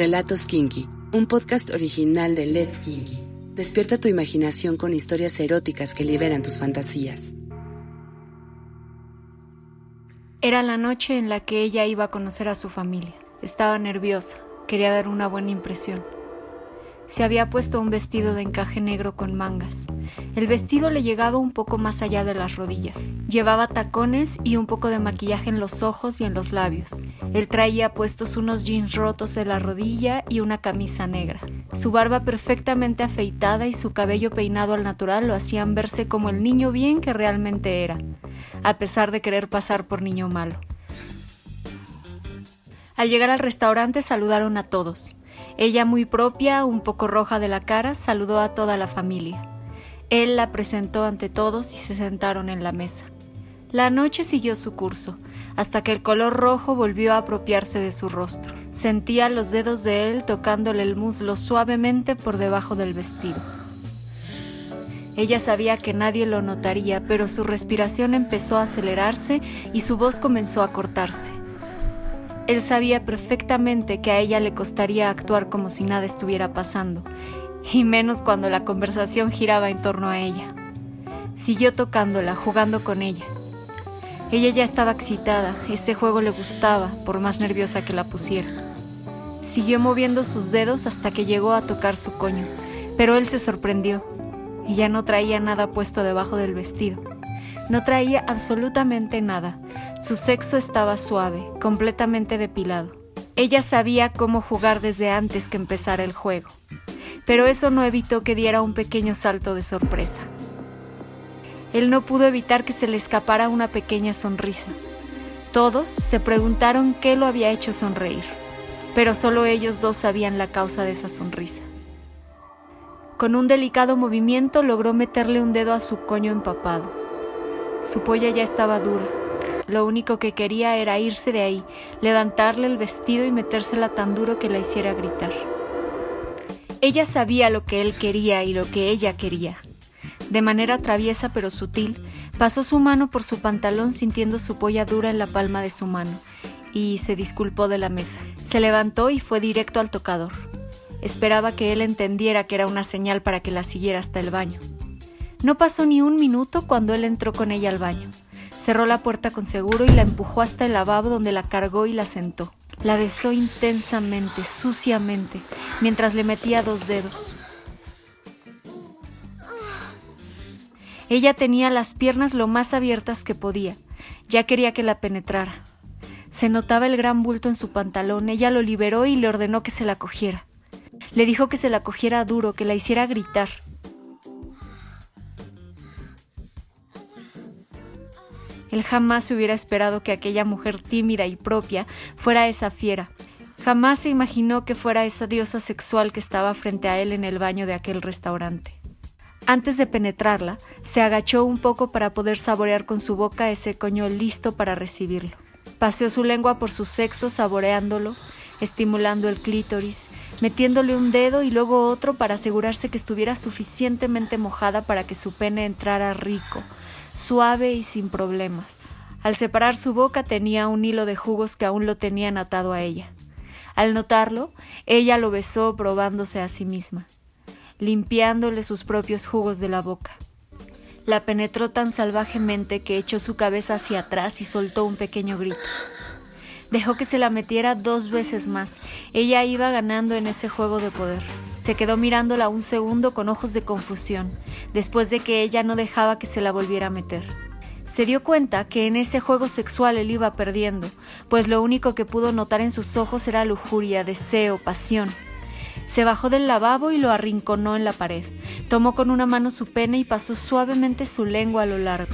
Relatos Kinky, un podcast original de Let's Kinky. Despierta tu imaginación con historias eróticas que liberan tus fantasías. Era la noche en la que ella iba a conocer a su familia. Estaba nerviosa, quería dar una buena impresión. Se había puesto un vestido de encaje negro con mangas. El vestido le llegaba un poco más allá de las rodillas. Llevaba tacones y un poco de maquillaje en los ojos y en los labios. Él traía puestos unos jeans rotos de la rodilla y una camisa negra. Su barba perfectamente afeitada y su cabello peinado al natural lo hacían verse como el niño bien que realmente era, a pesar de querer pasar por niño malo. Al llegar al restaurante saludaron a todos. Ella, muy propia, un poco roja de la cara, saludó a toda la familia. Él la presentó ante todos y se sentaron en la mesa. La noche siguió su curso, hasta que el color rojo volvió a apropiarse de su rostro. Sentía los dedos de él tocándole el muslo suavemente por debajo del vestido. Ella sabía que nadie lo notaría, pero su respiración empezó a acelerarse y su voz comenzó a cortarse. Él sabía perfectamente que a ella le costaría actuar como si nada estuviera pasando, y menos cuando la conversación giraba en torno a ella. Siguió tocándola, jugando con ella. Ella ya estaba excitada, ese juego le gustaba, por más nerviosa que la pusiera. Siguió moviendo sus dedos hasta que llegó a tocar su coño, pero él se sorprendió. Ella no traía nada puesto debajo del vestido. No traía absolutamente nada. Su sexo estaba suave, completamente depilado. Ella sabía cómo jugar desde antes que empezara el juego, pero eso no evitó que diera un pequeño salto de sorpresa. Él no pudo evitar que se le escapara una pequeña sonrisa. Todos se preguntaron qué lo había hecho sonreír, pero solo ellos dos sabían la causa de esa sonrisa. Con un delicado movimiento logró meterle un dedo a su coño empapado. Su polla ya estaba dura. Lo único que quería era irse de ahí, levantarle el vestido y metérsela tan duro que la hiciera gritar. Ella sabía lo que él quería y lo que ella quería. De manera traviesa pero sutil, pasó su mano por su pantalón sintiendo su polla dura en la palma de su mano y se disculpó de la mesa. Se levantó y fue directo al tocador. Esperaba que él entendiera que era una señal para que la siguiera hasta el baño. No pasó ni un minuto cuando él entró con ella al baño. Cerró la puerta con seguro y la empujó hasta el lavabo donde la cargó y la sentó. La besó intensamente, suciamente, mientras le metía dos dedos. Ella tenía las piernas lo más abiertas que podía. Ya quería que la penetrara. Se notaba el gran bulto en su pantalón. Ella lo liberó y le ordenó que se la cogiera. Le dijo que se la cogiera duro, que la hiciera gritar. Él jamás se hubiera esperado que aquella mujer tímida y propia fuera esa fiera. Jamás se imaginó que fuera esa diosa sexual que estaba frente a él en el baño de aquel restaurante. Antes de penetrarla, se agachó un poco para poder saborear con su boca ese coño listo para recibirlo. Paseó su lengua por su sexo saboreándolo, estimulando el clítoris, metiéndole un dedo y luego otro para asegurarse que estuviera suficientemente mojada para que su pene entrara rico, suave y sin problemas. Al separar su boca tenía un hilo de jugos que aún lo tenían atado a ella. Al notarlo, ella lo besó probándose a sí misma, limpiándole sus propios jugos de la boca. La penetró tan salvajemente que echó su cabeza hacia atrás y soltó un pequeño grito. Dejó que se la metiera dos veces más. Ella iba ganando en ese juego de poder. Se quedó mirándola un segundo con ojos de confusión, después de que ella no dejaba que se la volviera a meter. Se dio cuenta que en ese juego sexual él iba perdiendo, pues lo único que pudo notar en sus ojos era lujuria, deseo, pasión. Se bajó del lavabo y lo arrinconó en la pared. Tomó con una mano su pene y pasó suavemente su lengua a lo largo.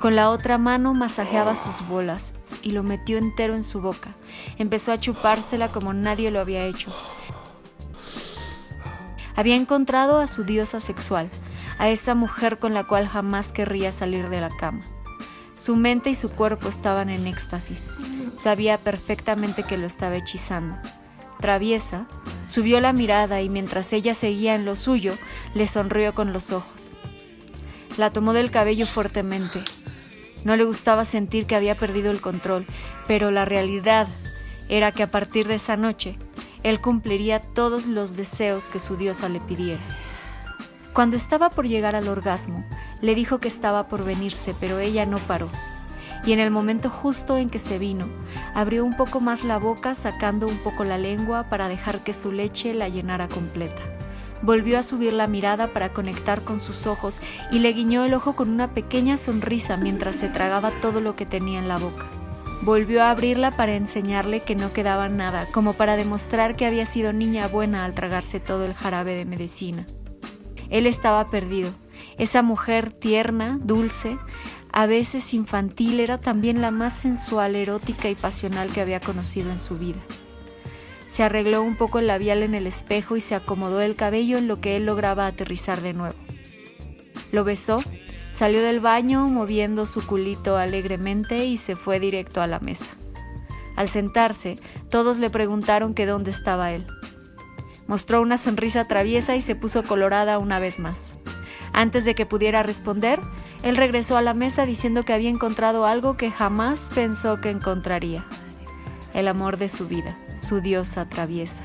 Con la otra mano masajeaba sus bolas y lo metió entero en su boca. Empezó a chupársela como nadie lo había hecho. Había encontrado a su diosa sexual, a esa mujer con la cual jamás querría salir de la cama. Su mente y su cuerpo estaban en éxtasis. Sabía perfectamente que lo estaba hechizando. Traviesa, subió la mirada y mientras ella seguía en lo suyo, le sonrió con los ojos. La tomó del cabello fuertemente. No le gustaba sentir que había perdido el control, pero la realidad era que a partir de esa noche, él cumpliría todos los deseos que su diosa le pidiera. Cuando estaba por llegar al orgasmo, le dijo que estaba por venirse, pero ella no paró. Y en el momento justo en que se vino, abrió un poco más la boca sacando un poco la lengua para dejar que su leche la llenara completa. Volvió a subir la mirada para conectar con sus ojos y le guiñó el ojo con una pequeña sonrisa mientras se tragaba todo lo que tenía en la boca. Volvió a abrirla para enseñarle que no quedaba nada, como para demostrar que había sido niña buena al tragarse todo el jarabe de medicina. Él estaba perdido. Esa mujer tierna, dulce, a veces infantil, era también la más sensual, erótica y pasional que había conocido en su vida. Se arregló un poco el labial en el espejo y se acomodó el cabello en lo que él lograba aterrizar de nuevo. Lo besó, salió del baño moviendo su culito alegremente y se fue directo a la mesa. Al sentarse, todos le preguntaron que dónde estaba él. Mostró una sonrisa traviesa y se puso colorada una vez más. Antes de que pudiera responder, él regresó a la mesa diciendo que había encontrado algo que jamás pensó que encontraría. El amor de su vida su diosa traviesa.